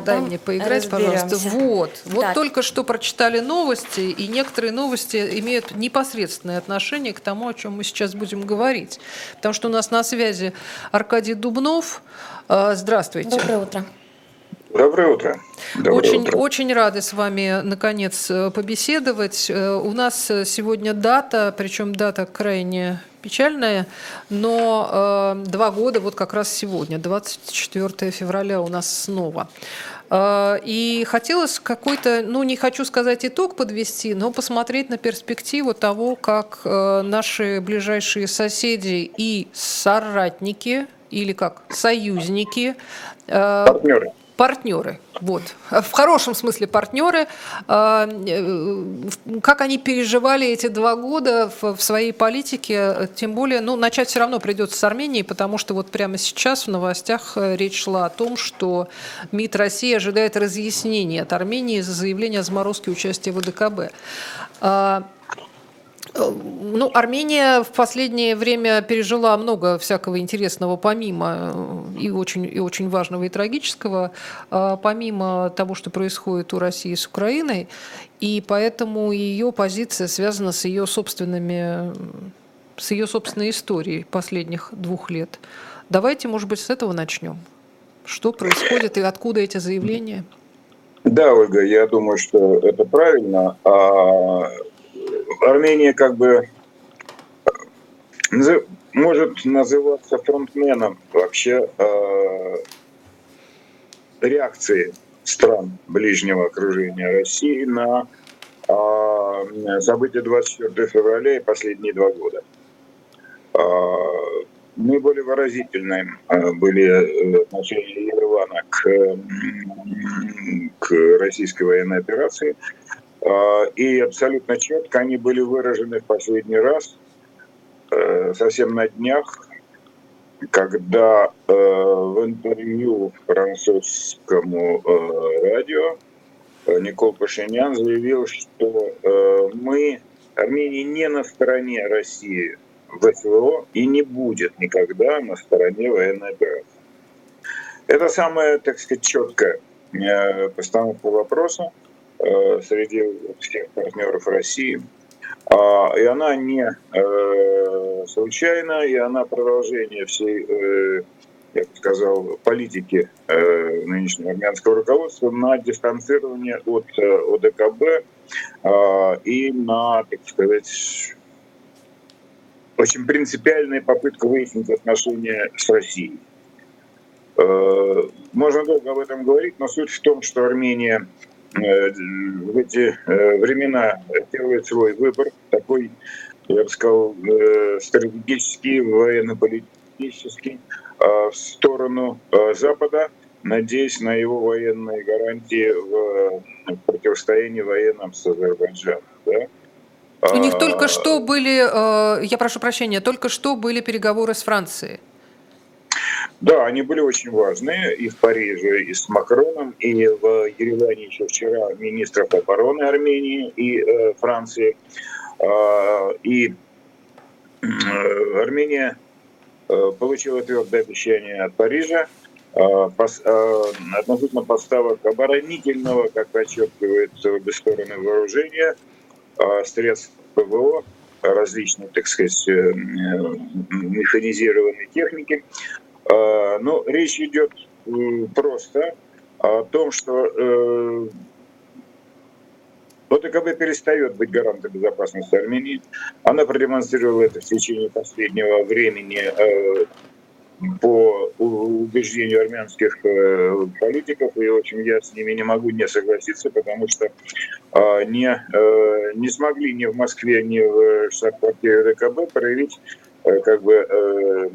Дай мне поиграть, разберемся. пожалуйста. Вот. Вот так. только что прочитали новости, и некоторые новости имеют непосредственное отношение к тому, о чем мы сейчас будем говорить. Потому что у нас на связи Аркадий Дубнов. А, здравствуйте. Доброе утро. Доброе утро. Доброе очень, утро. очень рады с вами, наконец, э, побеседовать. Э, у нас э, сегодня дата, причем дата крайне печальная, но э, два года вот как раз сегодня, 24 февраля у нас снова. И хотелось какой-то, ну не хочу сказать итог подвести, но посмотреть на перспективу того, как наши ближайшие соседи и соратники, или как союзники, партнеры партнеры. Вот. В хорошем смысле партнеры. А, э, как они переживали эти два года в своей политике, тем более, ну, начать все равно придется с Армении, потому что вот прямо сейчас в новостях э, речь шла о том, что МИД России ожидает разъяснения от Армении за заявление о заморозке участия в АДКБ. А, ну, Армения в последнее время пережила много всякого интересного, помимо э, и очень, и очень важного и трагического, а, помимо того, что происходит у России с Украиной, и поэтому ее позиция связана с ее собственными, с ее собственной историей последних двух лет. Давайте, может быть, с этого начнем. Что происходит и откуда эти заявления? Да, Ольга, я думаю, что это правильно. А Армения как бы может называться фронтменом вообще э, реакции стран ближнего окружения России на э, события 24 февраля и последние два года. Э, наиболее выразительным э, были отношения Еревана к, к российской военной операции – и абсолютно четко они были выражены в последний раз э, совсем на днях, когда э, в интервью французскому э, радио Никол Пашинян заявил, что мы, Армения, не на стороне России в СВО и не будет никогда на стороне военной операции. Это самая, так сказать, четкая постановка вопроса. Э, среди всех партнеров России. А, и она не э, случайна, и она продолжение всей, э, я бы сказал, политики нынешнего армянского руководства на дистанцирование от ОДКБ а, и на, так сказать, очень принципиальная попытка выяснить отношения с Россией. Можно долго об этом говорить, но суть в том, что Армения в эти э, времена делает свой выбор, такой, я бы сказал, э, стратегический, военно-политический, а, в сторону Запада, надеясь на его военные гарантии в противостоянии военном с Азербайджаном. Да? У них только что были, я прошу прощения, только что были переговоры с Францией. Да, они были очень важные и в Париже, и с Макроном, и в Ереване еще вчера министров обороны Армении и э, Франции. Э, и э, Армения э, получила твердое обещание от Парижа э, пос, э, относительно поставок оборонительного, как подчеркивает обе стороны вооружения, э, средств ПВО, различной, так сказать, э, э, механизированной техники. А, ну, речь идет просто о том, что э, ОТКБ перестает быть гарантом безопасности Армении. Она продемонстрировала это в течение последнего времени э, по убеждению армянских э, политиков, и, общем, я с ними не могу не согласиться, потому что не, не смогли ни в Москве, ни в штаб-квартире ДКБ проявить как бы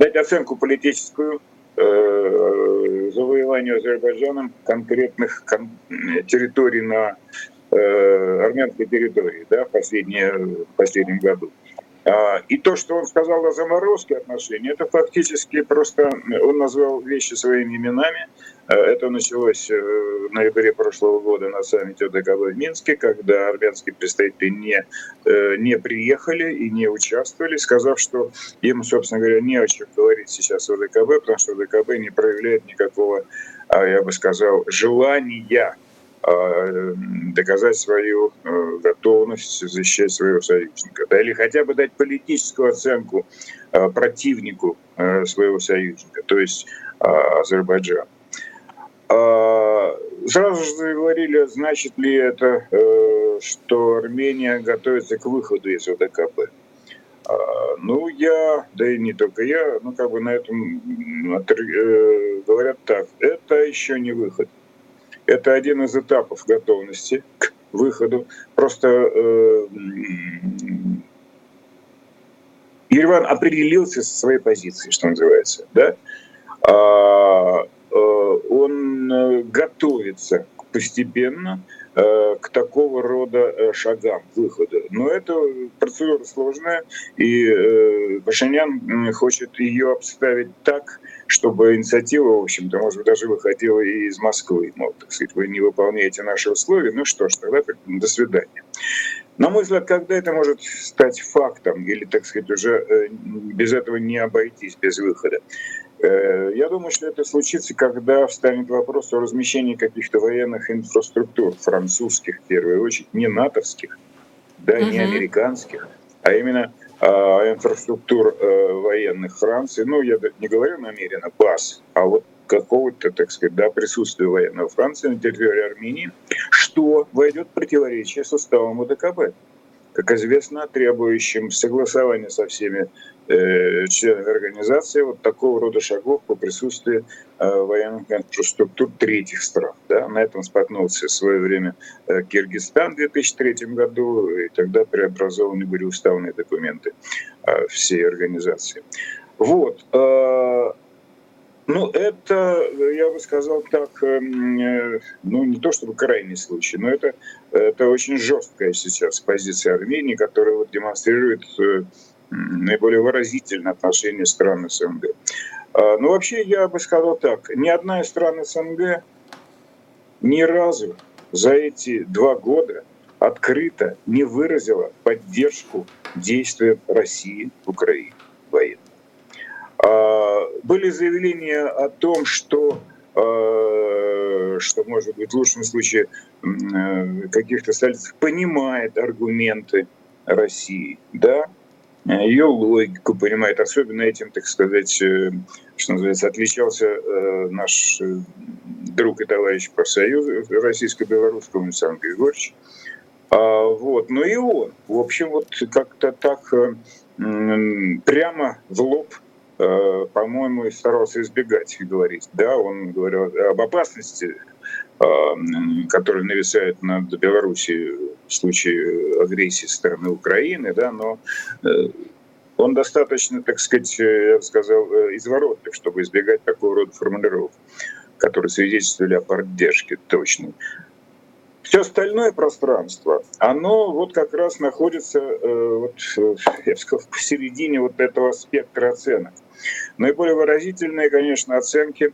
дать оценку политическую э, завоеванию Азербайджаном конкретных кон- территорий на э, армянской территории да, в, последние, в последнем году. А, и то, что он сказал о заморозке отношений, это фактически просто он назвал вещи своими именами. Это началось в ноябре прошлого года на саммите ОДКБ в Минске, когда армянские представители не, не приехали и не участвовали, сказав, что им, собственно говоря, не о чем говорить сейчас в ОДКБ, потому что ОДКБ не проявляет никакого, я бы сказал, желания а, доказать свою э, готовность защищать своего союзника, да, или хотя бы дать политическую оценку э, противнику э, своего союзника, то есть Азербайджан. А, сразу же заговорили, значит ли это, что Армения готовится к выходу из ОДКБ. А, ну, я, да и не только я, ну, как бы на этом говорят так, это еще не выход. Это один из этапов готовности к выходу. Просто э, Ереван определился со своей позицией, что называется. Да? Э, он э, готовится постепенно Э, к такого рода шагам, выхода. Но это процедура сложная, и Пашинян хочет ее обставить так, чтобы инициатива, в общем-то, может быть, даже выходила и из Москвы. Мол, так сказать, вы не выполняете наши условия, ну что ж, тогда до свидания. На мой взгляд, когда это может стать фактом, или, так сказать, уже без этого не обойтись, без выхода? Э, я думаю, что это случится, когда встанет вопрос о размещении каких-то военных инфраструктур, французских в первую очередь, не натовских, да, угу. не американских, а именно а, инфраструктур а, военных Франции. Ну, я не говорю намеренно баз, а вот какого-то, так сказать, да, присутствия военного Франции на территории Армении, что войдет в противоречие с уставом УДКБ как известно, требующим согласования со всеми э, членами организации вот такого рода шагов по присутствию э, военных инфраструктур третьих стран. Да? На этом споткнулся в свое время э, Киргизстан в 2003 году, и тогда преобразованы были уставные документы э, всей организации. Вот. Э, ну, это, я бы сказал так, эм, э, ну, не то чтобы крайний случай, но это, это очень жесткая сейчас позиция Армении, которая вот демонстрирует э, наиболее выразительное отношение стран СНГ. А, но вообще я бы сказал так, ни одна из стран СНГ ни разу за эти два года открыто не выразила поддержку действиям России в Украине военно. А, были заявления о том, что а, что, может быть, в лучшем случае э, каких-то столиц понимает аргументы России, да, ее логику понимает. Особенно этим, так сказать, э, что называется, отличался э, наш друг и товарищ по союзу российско-белорусскому Александр Григорьевич. А, вот. Но и он, в общем, вот как-то так прямо в лоб Э, по-моему, старался избегать говорить. Да, он говорил об опасности, э, которая нависает над Белоруссией в случае агрессии со стороны Украины, да, но э, он достаточно, так сказать, я бы сказал, изворотлив, чтобы избегать такого рода формулировок, которые свидетельствовали о поддержке точной. Все остальное пространство, оно вот как раз находится, вот, я бы сказал, посередине вот этого спектра оценок. Наиболее выразительные, конечно, оценки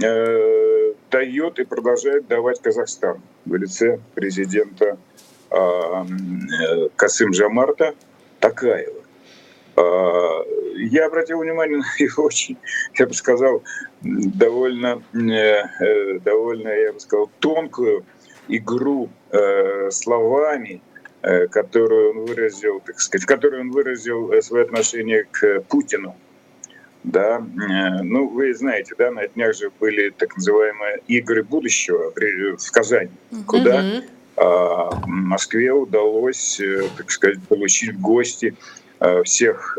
э, дает и продолжает давать Казахстан в лице президента а, э, Касым Жамарта Такаева. Э, я обратил внимание на его очень, я бы сказал, довольно, э, э, довольно, я бы сказал, тонкую игру словами, которую он выразил, так сказать, в которой он выразил свое отношение к Путину да, э, ну вы знаете, да, на днях же были так называемые игры будущего в Казани, mm-hmm. куда а, в Москве удалось, э, так сказать, получить гости а, всех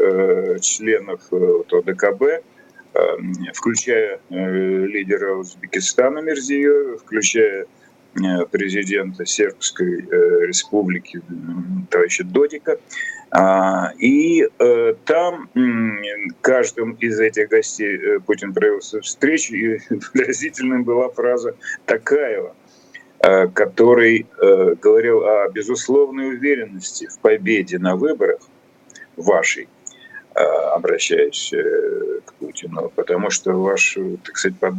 членов ОДКБ, включая лидера Узбекистана Мирзиева, включая президента Сербской республики товарища Додика, и э, там каждым из этих гостей э, Путин провел встречу, и выразительной была фраза Такаева, э, который говорил о безусловной уверенности в победе на выборах вашей, обращаясь к Путину, потому что ваш, так сказать, под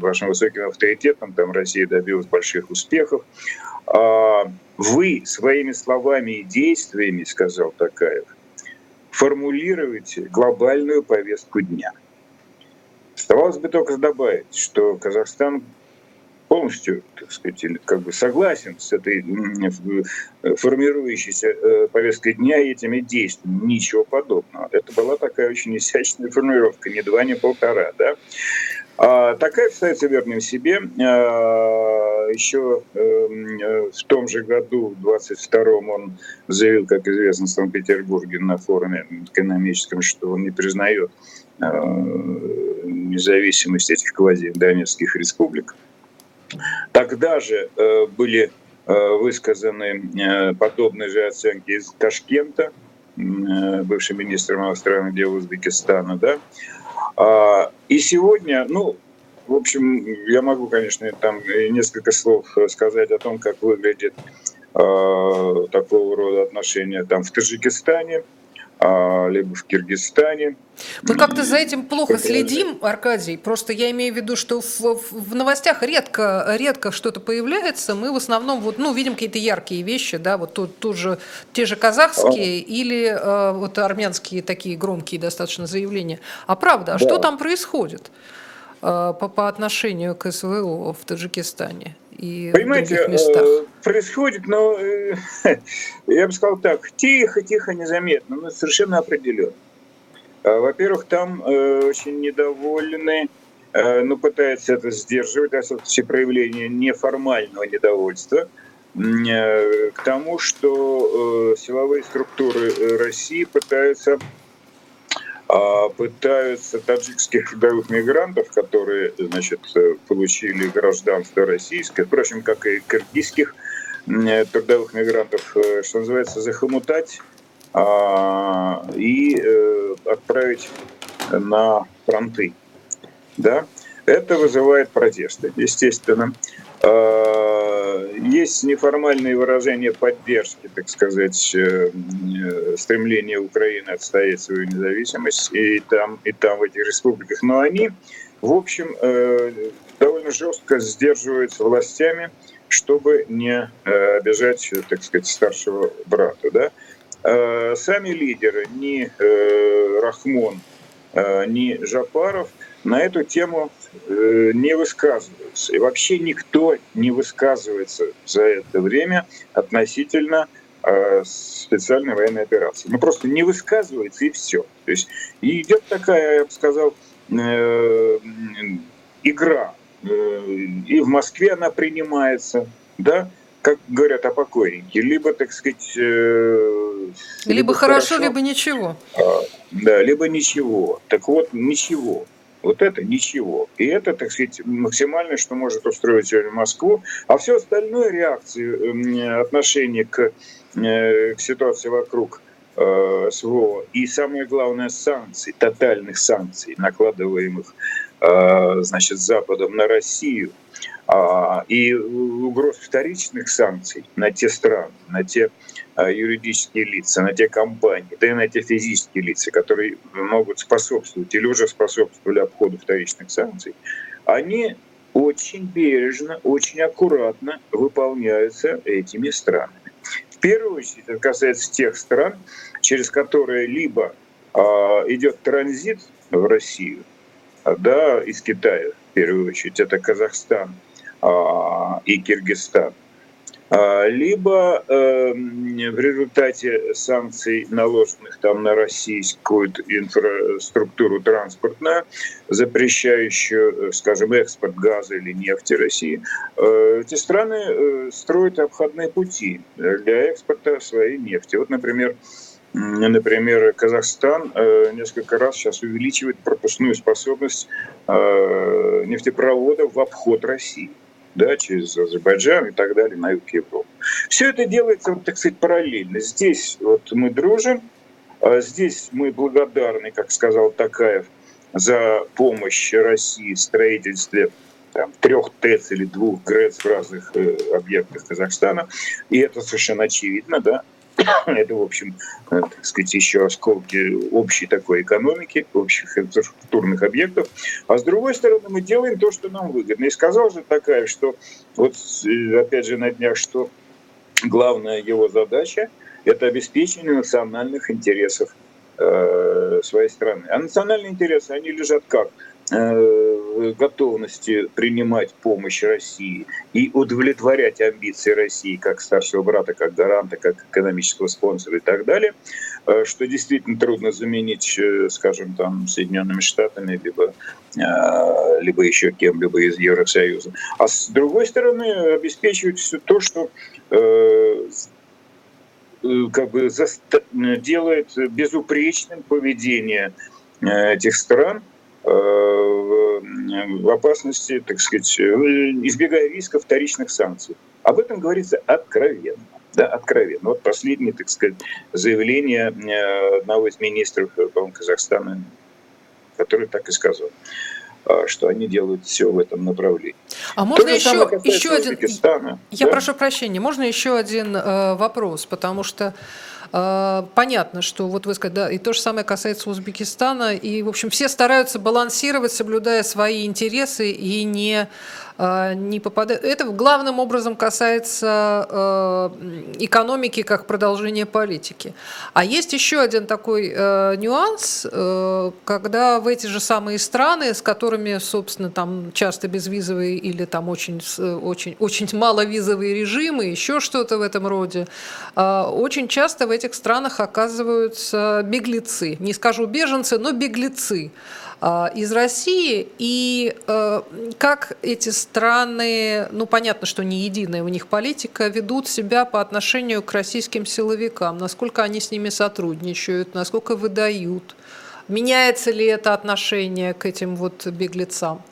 вашим высоким авторитетом там Россия добилась больших успехов. А вы своими словами и действиями, сказал Такаев, формулируете глобальную повестку дня. Оставалось бы только добавить, что Казахстан полностью, так сказать, как бы согласен с этой формирующейся э, повесткой дня и этими действиями. Ничего подобного. Это была такая очень изящная формулировка, не два, не полтора, да. А такая остается верным себе. Еще эм, э, в том же году, в 22-м, он заявил, как известно, в Санкт-Петербурге на форуме экономическом, что он не признает э, независимость этих квази-донецких республик. Тогда же э, были высказаны подобные же оценки из Ташкента, бывшим министром иностранных дел Узбекистана, да, а, и сегодня, ну, в общем, я могу, конечно, там несколько слов сказать о том, как выглядит э, такого рода отношения там в Таджикистане, а, либо в Киргизстане. Мы как-то за этим плохо следим, Аркадий. Просто я имею в виду, что в, в новостях редко, редко что-то появляется. Мы в основном вот, ну, видим какие-то яркие вещи, да, вот тут, тут же те же казахские а. или э, вот армянские такие громкие достаточно заявления. А правда, а да. что там происходит по, по отношению к СВО в Таджикистане? и Понимаете, в других местах? Э, происходит, но э, я бы сказал так, тихо-тихо, незаметно, но совершенно определенно. Во-первых, там э, очень недовольны, ну, пытаются это сдерживать, это все проявления неформального недовольства к тому, что силовые структуры России пытаются пытаются таджикских трудовых мигрантов, которые значит, получили гражданство российское, впрочем, как и киргизских трудовых мигрантов, э, что называется, захомутать а, и э, отправить на фронты. Да? Это вызывает протесты, естественно. А, есть неформальные выражения поддержки, так сказать, э, э, стремления Украины отстоять свою независимость и там, и там в этих республиках. Но они, в общем, э, довольно жестко сдерживаются властями, чтобы не обижать, так сказать, старшего брата. Да? Сами лидеры, ни Рахмон, ни Жапаров – на эту тему э, не высказываются. И вообще никто не высказывается за это время относительно э, специальной военной операции. Ну просто не высказывается и все. То есть и идет такая, я бы сказал, э, игра. И в Москве она принимается, да, как говорят о покойнике, либо, так сказать... Либо, либо хорошо, хорошо, либо ничего. А, да, либо ничего. Так вот, ничего. Вот это ничего. И это, так сказать, максимальное, что может устроить сегодня Москву. А все остальное реакции, отношение к, э, к ситуации вокруг э, СВО и самое главное санкций, тотальных санкций, накладываемых э, значит, Западом на Россию, а, и угроз вторичных санкций на те страны, на те юридические лица, на те компании, да и на те физические лица, которые могут способствовать или уже способствовали обходу вторичных санкций, они очень бережно, очень аккуратно выполняются этими странами. В первую очередь это касается тех стран, через которые либо э, идет транзит в Россию, да, из Китая в первую очередь, это Казахстан э, и Киргизстан – а, либо э, в результате санкций, наложенных там на российскую инфраструктуру транспортную, запрещающую, э, скажем, экспорт газа или нефти России, э, эти страны э, строят обходные пути для экспорта своей нефти. Вот, например, Например, Казахстан э, несколько раз сейчас увеличивает пропускную способность э, нефтепроводов в обход России да, через Азербайджан и так далее на юг Европы. Все это делается, вот, так сказать, параллельно. Здесь вот мы дружим, а здесь мы благодарны, как сказал Такаев, за помощь России в строительстве там, трех ТЭЦ или двух ГРЭЦ в разных э, объектах Казахстана. И это совершенно очевидно, да. Это, в общем, э, так сказать, еще осколки общей такой экономики, общих инфраструктурных объектов. А с другой стороны, мы делаем то, что нам выгодно. И сказал же такая, что вот э, опять же на днях, что главная его задача – это обеспечение национальных интересов э, своей страны. А национальные интересы, они лежат как? Э, готовности принимать помощь России и удовлетворять амбиции России как старшего брата, как гаранта, как экономического спонсора и так далее, э, что действительно трудно заменить, э, скажем, там, Соединенными Штатами, либо, либо еще кем-либо из Евросоюза. А с другой стороны, обеспечивать все то, что как бы делает безупречным поведение этих стран – в опасности, так сказать, э, избегая риска вторичных санкций. Об этом говорится откровенно. Да, откровенно. Вот последнее, так сказать, заявление э, одного из министров Казахстана, который так и сказал что они делают все в этом направлении. А можно еще, еще один... Я да? прошу прощения, можно еще один э, вопрос, потому что понятно, что вот вы сказали, да, и то же самое касается Узбекистана. И, в общем, все стараются балансировать, соблюдая свои интересы и не а, не попадают. Это главным образом касается э, экономики как продолжения политики. А есть еще один такой э, нюанс, э, когда в эти же самые страны, с которыми, собственно, там часто безвизовые или там очень, очень, очень маловизовые режимы, еще что-то в этом роде, очень часто в этих странах оказываются беглецы. Не скажу беженцы, но беглецы. А, из России, и э, как эти страны, ну понятно, что не единая у них политика, ведут себя по отношению к российским силовикам, насколько они с ними сотрудничают, насколько выдают, меняется ли это отношение к этим вот беглецам?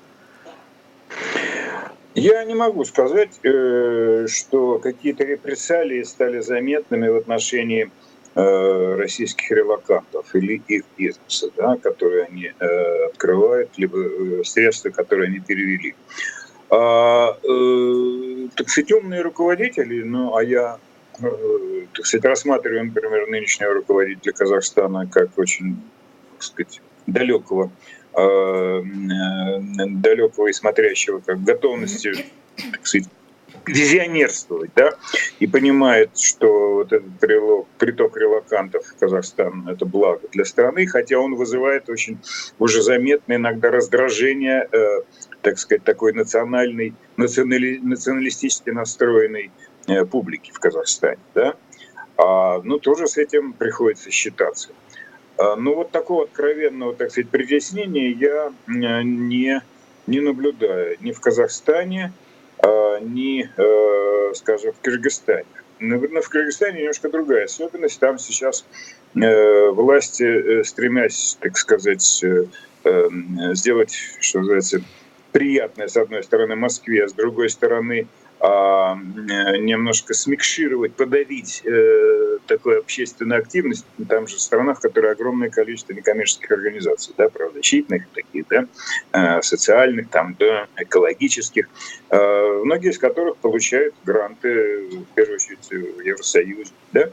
Я не могу сказать, э, что какие-то репрессалии стали заметными в отношении российских релакантов или их бизнеса, да, которые они э, открывают, либо э, средства, которые они перевели. А, э, так сказать, умные руководители, ну, а я, э, так сказать, рассматриваю, например, нынешнего руководителя Казахстана как очень, так сказать, далекого, э, далекого и смотрящего, как готовности, так сказать, визионерствовать, да, и понимает, что вот этот прилог, приток релакантов в Казахстан – это благо для страны, хотя он вызывает очень уже заметное иногда раздражение, э, так сказать, такой национальной, национали, националистически настроенной э, публики в Казахстане, да. А, ну, тоже с этим приходится считаться. А, ну, вот такого откровенного, так сказать, притеснения я э, не, не наблюдаю ни в Казахстане, ни, э, скажем, в Кыргызстане. Наверное, в Кыргызстане немножко другая особенность. Там сейчас э, власти, э, стремясь, так сказать, сделать, что называется, приятное, с одной стороны, Москве, а с другой стороны, а, немножко смикшировать, подавить э, такую общественную активность. Там же страна, в которой огромное количество некоммерческих организаций, да, правозащитных таких, да, э, социальных, там, да, экологических, э, многие из которых получают гранты, в первую очередь, в Евросоюзе, да.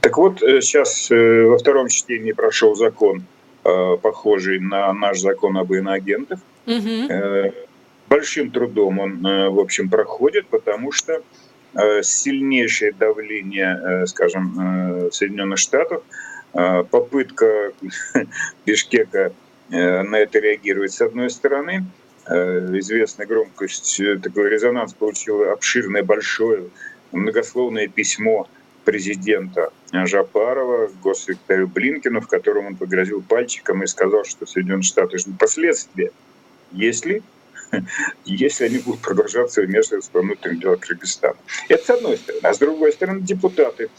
Так вот, э, сейчас во втором чтении прошел закон, похожий на наш закон об иноагентах, угу большим трудом он, в общем, проходит, потому что сильнейшее давление, э, скажем, Соединенных Штатов, попытка Бишкека на это реагировать с одной стороны, известная громкость, такой резонанс получил обширное, большое, многословное письмо президента Жапарова госсекретарю Блинкину, в котором он погрозил пальчиком и сказал, что Соединенные Штаты ждут последствия, если если они будут продолжаться вмешиваться во внутренние дела Кыргызстана. Это с одной стороны. А с другой стороны, депутаты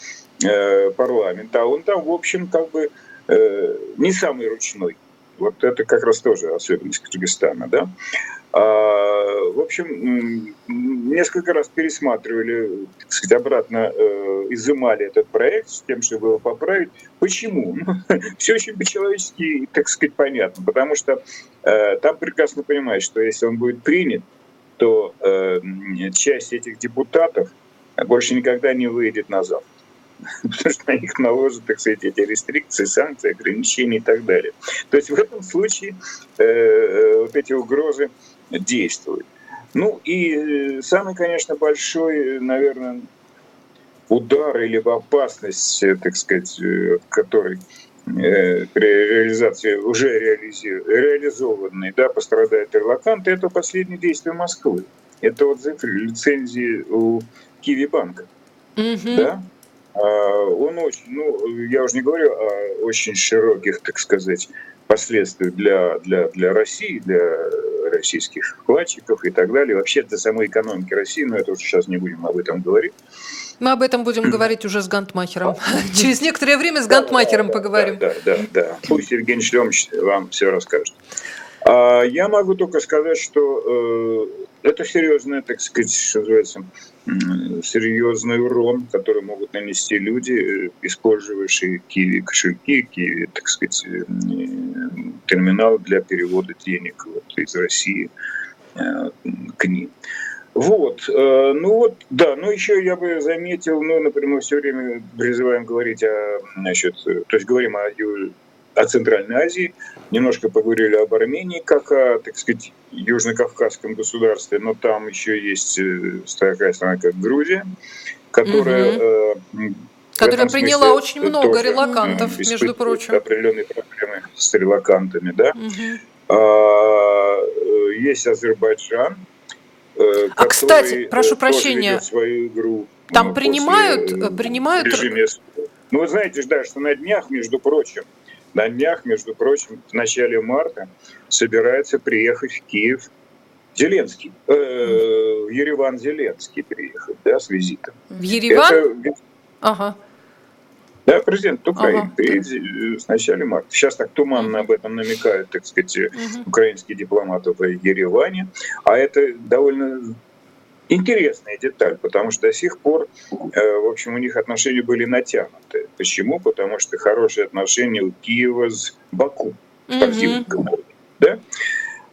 э, парламента, а он там, в общем, как бы э, не самый ручной. Вот это как раз тоже особенность Кыргызстана, да. А, в общем, несколько раз пересматривали, так сказать, обратно э, изымали этот проект с тем, чтобы его поправить. Почему? Все очень по-человечески, так сказать, понятно. Потому что э, там прекрасно понимают, что если он будет принят, то э, часть этих депутатов больше никогда не выйдет назад. потому что на них наложат, так сказать, эти рестрикции, санкции, ограничения и так далее. То есть в этом случае э вот эти угрозы действуют. Ну и самый, конечно, большой, наверное, удар или опасность, так сказать, который Э, при реализации уже реализованной, да, пострадают релаканты, это последние действия Москвы. Это вот закрыли лицензии у Киви банка. Угу. Да? А, он очень, ну, я уже не говорю о очень широких, так сказать, последствиях для, для, для России, для российских вкладчиков и так далее, вообще для самой экономики России, но это уже сейчас не будем об этом говорить. Мы об этом будем говорить уже с Гантмахером. Через некоторое время с Гантмахером поговорим. Да, да, да. Пусть Евгений Шлемович вам все расскажет. А я могу только сказать, что э, это серьезный, так сказать, что называется, серьезный урон, который могут нанести люди, э, использующие Киви кошельки, Киви, так сказать, э, терминал для перевода денег вот, из России к ним. Вот, э, ну вот, да, ну еще я бы заметил, ну, например, все время призываем говорить о, значит, то есть говорим о, о Центральной Азии, немножко поговорили об Армении, как о, так сказать, Южно-Кавказском государстве, но там еще есть э, такая страна, как Грузия, которая... Угу. Которая приняла очень много релакантов, между прочим. определенные проблемы с релакантами, да. Угу. Есть Азербайджан, Э, а кстати, прошу прощения, свою игру. Там принимают, э, принимают. Режиме. Ну вы знаете, да, что на днях, между прочим, на днях, между прочим, в начале марта собирается приехать в Киев Зеленский, э, в Ереван Зеленский приехать, да, с визитом. В Ереван? Это, ага. Да, президент Украины ага. приедет в начале марта. Сейчас так туманно об этом намекают, так сказать, угу. украинские дипломаты в Ереване. А это довольно интересная деталь, потому что до сих пор, э, в общем, у них отношения были натянуты. Почему? Потому что хорошие отношения у Киева с Баку, спортивным угу. да?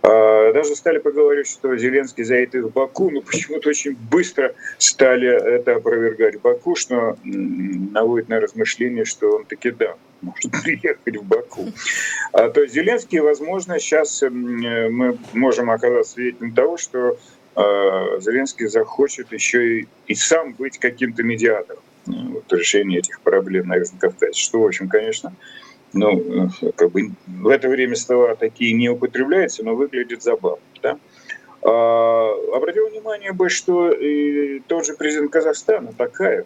А, даже стали поговорить, что Зеленский заедет в Баку, но почему-то очень быстро стали это опровергать Баку, что наводит на размышление, что он таки да, может приехать в Баку. А, то есть Зеленский, возможно, сейчас мы можем оказаться свидетелем того, что а, Зеленский захочет еще и, и сам быть каким-то медиатором вот, решения этих проблем на Южном Кавказе, что, в общем, конечно, ну, как бы в это время слова такие не употребляются, но выглядит забавно. Да? А, обратил внимание бы, что и тот же президент Казахстана, такая,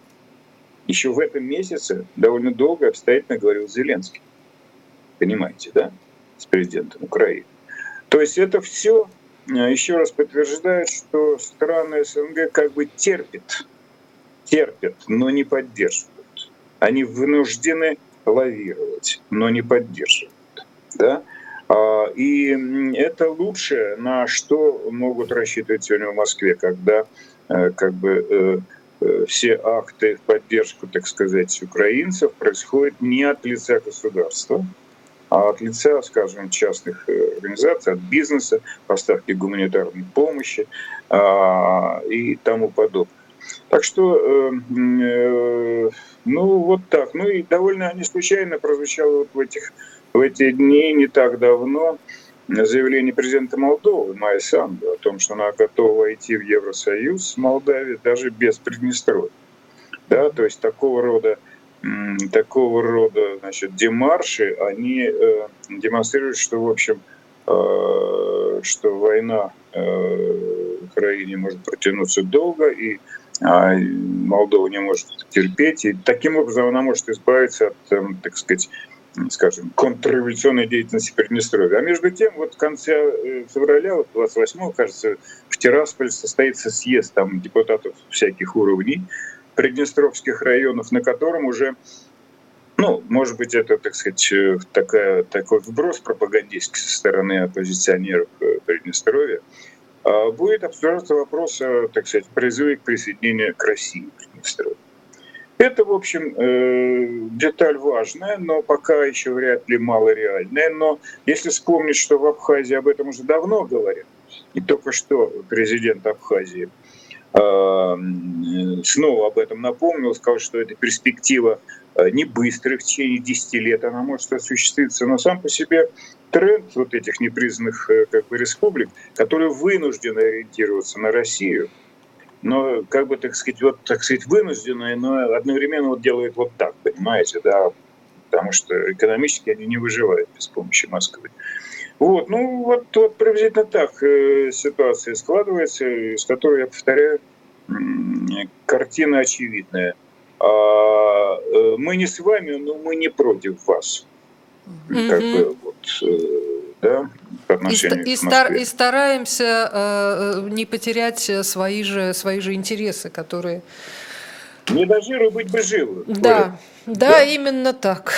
еще в этом месяце довольно долго обстоятельно говорил Зеленский. Понимаете, да? С президентом Украины. То есть это все а, еще раз подтверждает, что страны СНГ как бы терпят, терпят, но не поддерживают. Они вынуждены лавировать, но не поддерживают. Да? А, и это лучшее, на что могут рассчитывать сегодня в Москве, когда э, как бы э, э, все акты в поддержку, так сказать, украинцев происходят не от лица государства, а от лица, скажем, частных организаций, от бизнеса, поставки гуманитарной помощи а, и тому подобное. Так что ну, вот так. Ну и довольно не случайно прозвучало вот в, этих, в эти дни не так давно заявление президента Молдовы Майя Санду о том, что она готова войти в Евросоюз с Молдавией даже без Приднестровья. Да, то есть такого рода такого рода значит, демарши, они э, демонстрируют, что, в общем, э, что война э, в Украине может протянуться долго, и Молдова не может терпеть, и таким образом она может избавиться от, эм, так сказать, скажем, контрреволюционной деятельности Приднестровья. А между тем, вот в конце э, февраля, вот 28 кажется, в Тирасполе состоится съезд там депутатов всяких уровней приднестровских районов, на котором уже ну, может быть, это, так сказать, э, такая, такой вброс пропагандистский со стороны оппозиционеров э, Приднестровья. А, будет обсуждаться вопрос, э, так сказать, призыва к присоединению к России. Это, в общем, э, деталь важная, но пока еще вряд ли малореальная. Но если вспомнить, что в Абхазии об этом уже давно говорят, и только что президент Абхазии снова об этом напомнил, сказал, что это перспектива не быстрая, в течение 10 лет она может осуществиться, но сам по себе тренд вот этих непризнанных как бы, республик, которые вынуждены ориентироваться на Россию, но как бы, так сказать, вот, так сказать, вынужденные, но одновременно вот делают вот так, понимаете, да, потому что экономически они не выживают без помощи Москвы. Вот, ну вот, вот приблизительно так э, ситуация складывается, из которой, я повторяю, картина очевидная. А, э, мы не с вами, но мы не против вас. Mm-hmm. Как бы вот, э, да, по отношению и, к Москве. И, стараемся э, не потерять свои же, свои же интересы, которые... Не дожиру быть бы живы. Да. Да, да, именно так.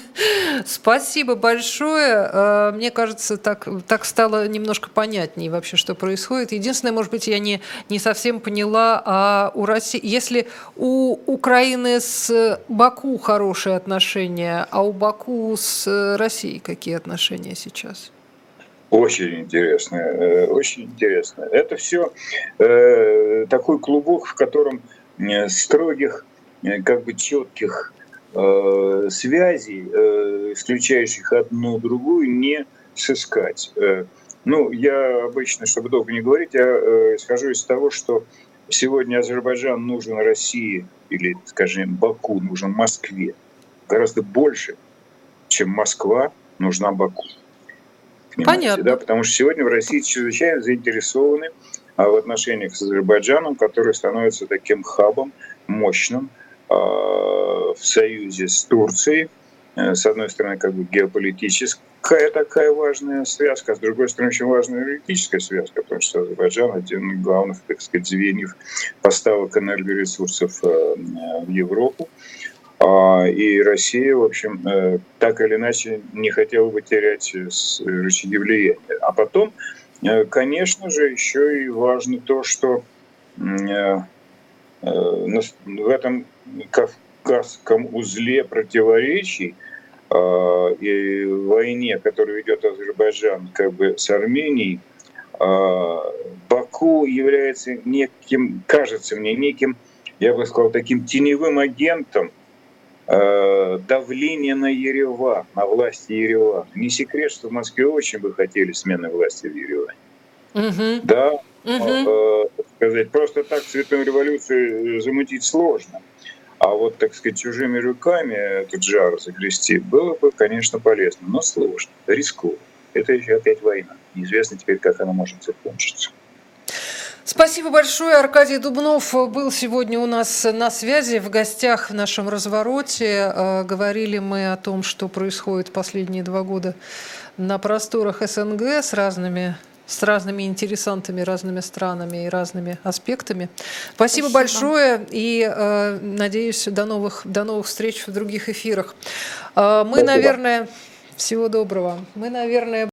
Спасибо большое. Э, мне кажется, так, так стало немножко понятнее вообще, что происходит. Единственное, может быть, я не, не совсем поняла, а у России, если у Украины с Баку хорошие отношения, а у Баку с Россией какие отношения сейчас? Очень интересно, э, очень интересно. Это все э, такой клубок, в котором строгих Э, как бы четких э, связей, э, исключающих одну другую, не сыскать. Э, ну, я обычно, чтобы долго не говорить, я э, исхожу из того, что сегодня Азербайджан нужен России или, скажем, Баку нужен Москве гораздо больше, чем Москва нужна Баку. Понимаете, Понятно. Да? Потому что сегодня в России чрезвычайно заинтересованы а, в отношениях с Азербайджаном, который становится таким хабом мощным, Э, в союзе с Турцией. Э, с одной стороны, как бы геополитическая такая важная связка, а с другой стороны, очень важная энергетическая связка, потому что Азербайджан один из главных, так сказать, звеньев поставок энергоресурсов э, в Европу. А, и Россия, в общем, так или иначе не хотела бы терять рычаги влияния. А потом, конечно же, еще и важно то, что в этом Кавказском узле противоречий э, и войне, которую ведет Азербайджан как бы с Арменией, э, Баку является неким, кажется мне, неким, я бы сказал, таким теневым агентом э, давления на Ереван, на власти Еревана. Не секрет, что в Москве очень бы хотели смены власти в Ереване. Угу. Да, угу. Э, сказать, просто так цветную революцию замутить сложно. А вот, так сказать, чужими руками этот жар загрести было бы, конечно, полезно, но сложно, рискованно. Это еще опять война. Неизвестно теперь, как она может закончиться. Спасибо большое. Аркадий Дубнов был сегодня у нас на связи, в гостях в нашем развороте. Э, говорили мы о том, что происходит последние два года на просторах СНГ с разными с разными интересантами, разными странами и разными аспектами. Спасибо, Спасибо. большое и э, надеюсь до новых, до новых встреч в других эфирах. Э, мы, Спасибо. наверное, всего доброго. Мы, наверное,